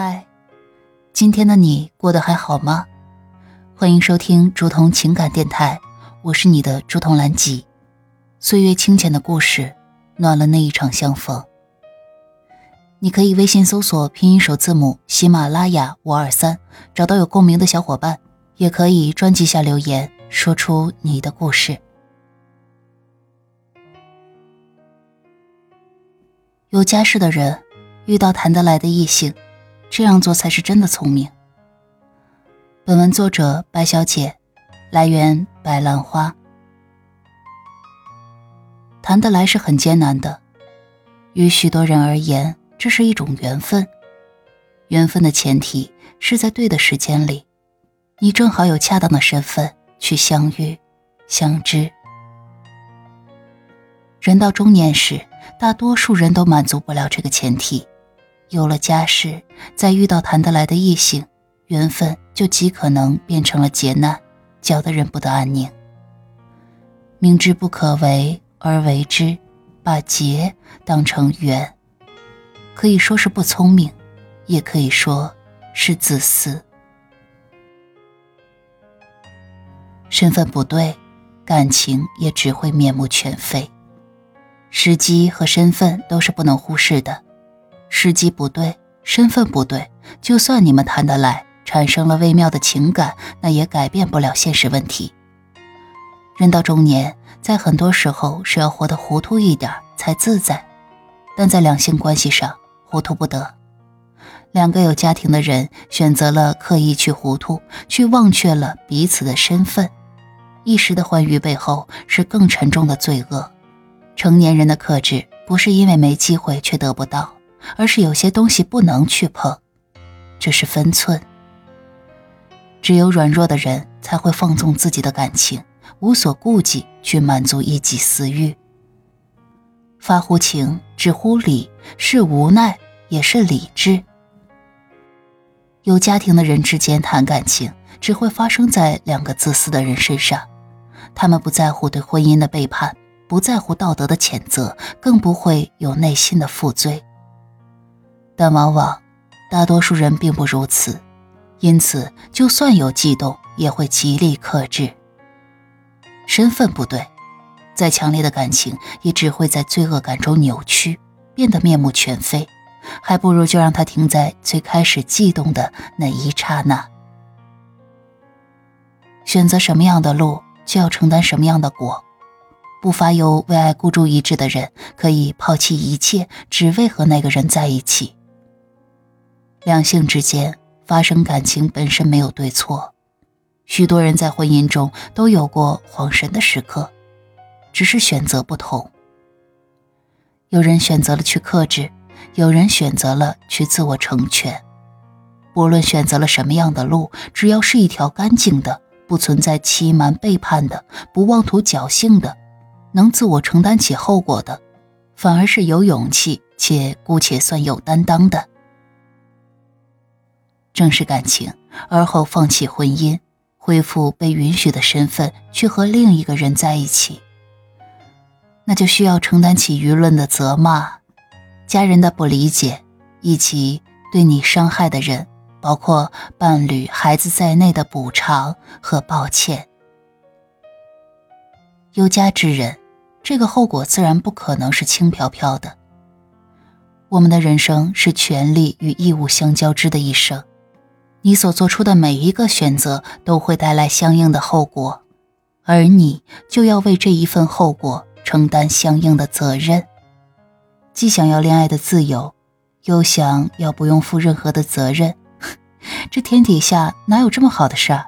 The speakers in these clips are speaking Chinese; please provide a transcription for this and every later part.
嗨，今天的你过得还好吗？欢迎收听竹筒情感电台，我是你的竹筒兰吉。岁月清浅的故事，暖了那一场相逢。你可以微信搜索拼音首字母喜马拉雅五二三，找到有共鸣的小伙伴，也可以专辑下留言，说出你的故事。有家室的人，遇到谈得来的异性，这样做才是真的聪明。本文作者白小姐，来源白兰花。谈得来是很艰难的，于许多人而言，这是一种缘分。缘分的前提是在对的时间里，你正好有恰当的身份去相遇、相知。人到中年时。大多数人都满足不了这个前提，有了家室，再遇到谈得来的异性，缘分就极可能变成了劫难，搅得人不得安宁。明知不可为而为之，把劫当成缘，可以说是不聪明，也可以说是自私。身份不对，感情也只会面目全非。时机和身份都是不能忽视的，时机不对，身份不对，就算你们谈得来，产生了微妙的情感，那也改变不了现实问题。人到中年，在很多时候是要活得糊涂一点才自在，但在两性关系上，糊涂不得。两个有家庭的人选择了刻意去糊涂，去忘却了彼此的身份，一时的欢愉背后是更沉重的罪恶。成年人的克制，不是因为没机会却得不到，而是有些东西不能去碰，这是分寸。只有软弱的人才会放纵自己的感情，无所顾忌去满足一己私欲。发乎情，止乎礼，是无奈也是理智。有家庭的人之间谈感情，只会发生在两个自私的人身上，他们不在乎对婚姻的背叛。不在乎道德的谴责，更不会有内心的负罪。但往往，大多数人并不如此，因此，就算有悸动，也会极力克制。身份不对，再强烈的感情也只会在罪恶感中扭曲，变得面目全非。还不如就让它停在最开始悸动的那一刹那。选择什么样的路，就要承担什么样的果。不乏有为爱孤注一掷的人，可以抛弃一切，只为和那个人在一起。两性之间发生感情本身没有对错，许多人在婚姻中都有过恍神的时刻，只是选择不同。有人选择了去克制，有人选择了去自我成全。不论选择了什么样的路，只要是一条干净的，不存在欺瞒背叛的，不妄图侥幸的。能自我承担起后果的，反而是有勇气且姑且算有担当的。正视感情，而后放弃婚姻，恢复被允许的身份，去和另一个人在一起，那就需要承担起舆论的责骂、家人的不理解，以及对你伤害的人，包括伴侣、孩子在内的补偿和抱歉。有家之人，这个后果自然不可能是轻飘飘的。我们的人生是权利与义务相交织的一生，你所做出的每一个选择都会带来相应的后果，而你就要为这一份后果承担相应的责任。既想要恋爱的自由，又想要不用负任何的责任，这天底下哪有这么好的事儿？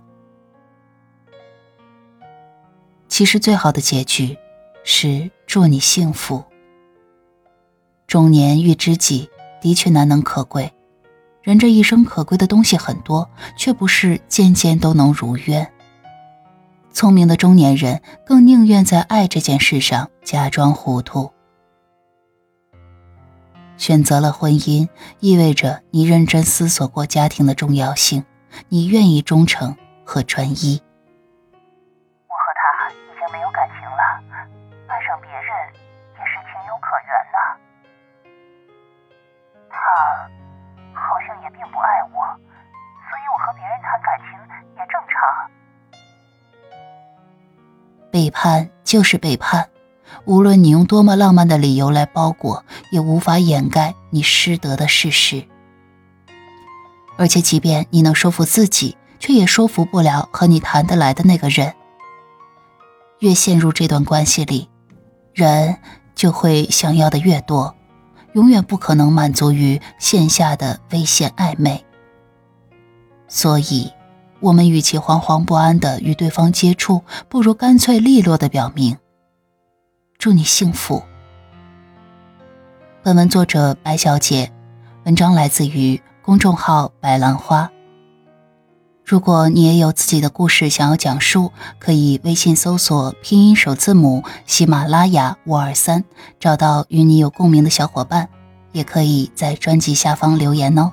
其实最好的结局，是祝你幸福。中年遇知己的确难能可贵，人这一生可贵的东西很多，却不是件件都能如愿。聪明的中年人更宁愿在爱这件事上假装糊涂。选择了婚姻，意味着你认真思索过家庭的重要性，你愿意忠诚和专一。我和他已经没有感情了爱上别人背叛就是背叛，无论你用多么浪漫的理由来包裹，也无法掩盖你失德的事实。而且，即便你能说服自己，却也说服不了和你谈得来的那个人。越陷入这段关系里，人就会想要的越多，永远不可能满足于线下的危险暧昧。所以，我们与其惶惶不安的与对方接触，不如干脆利落的表明：“祝你幸福。”本文作者白小姐，文章来自于。公众号“白兰花”。如果你也有自己的故事想要讲述，可以微信搜索拼音首字母喜马拉雅五二三，找到与你有共鸣的小伙伴，也可以在专辑下方留言哦。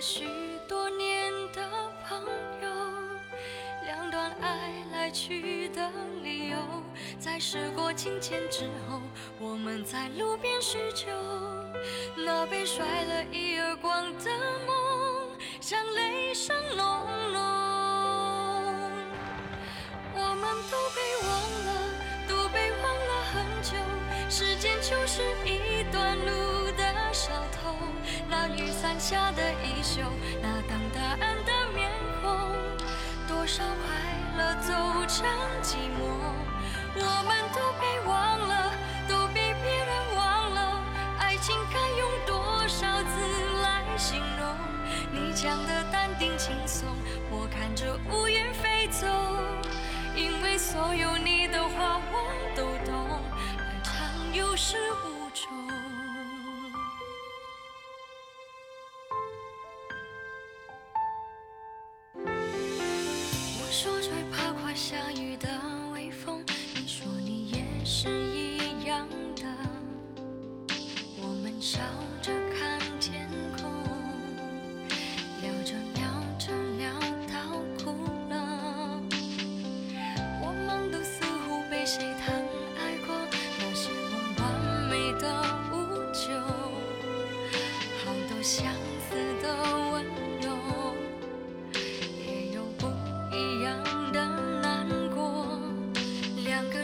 许多年的朋友，两段爱来去的理由，在时过境迁之后，我们在路边叙旧，那被甩了一耳光的梦，像雷声隆隆，我们都被忘了，都被忘了很久，时间就是。雨伞下的衣袖，那等答案的面孔，多少快乐走成寂寞，我们都被忘了，都被别人忘了。爱情该用多少字来形容？你讲的淡定轻松，我看着乌云飞走，因为所有你的话我都懂，爱长有时无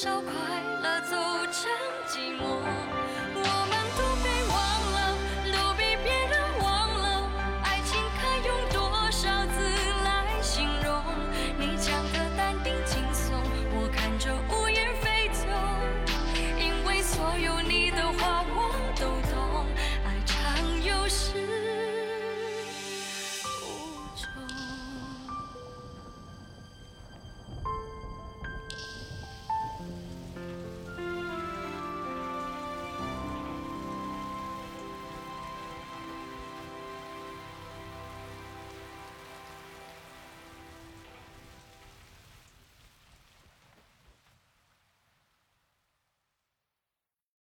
少快乐走成寂寞。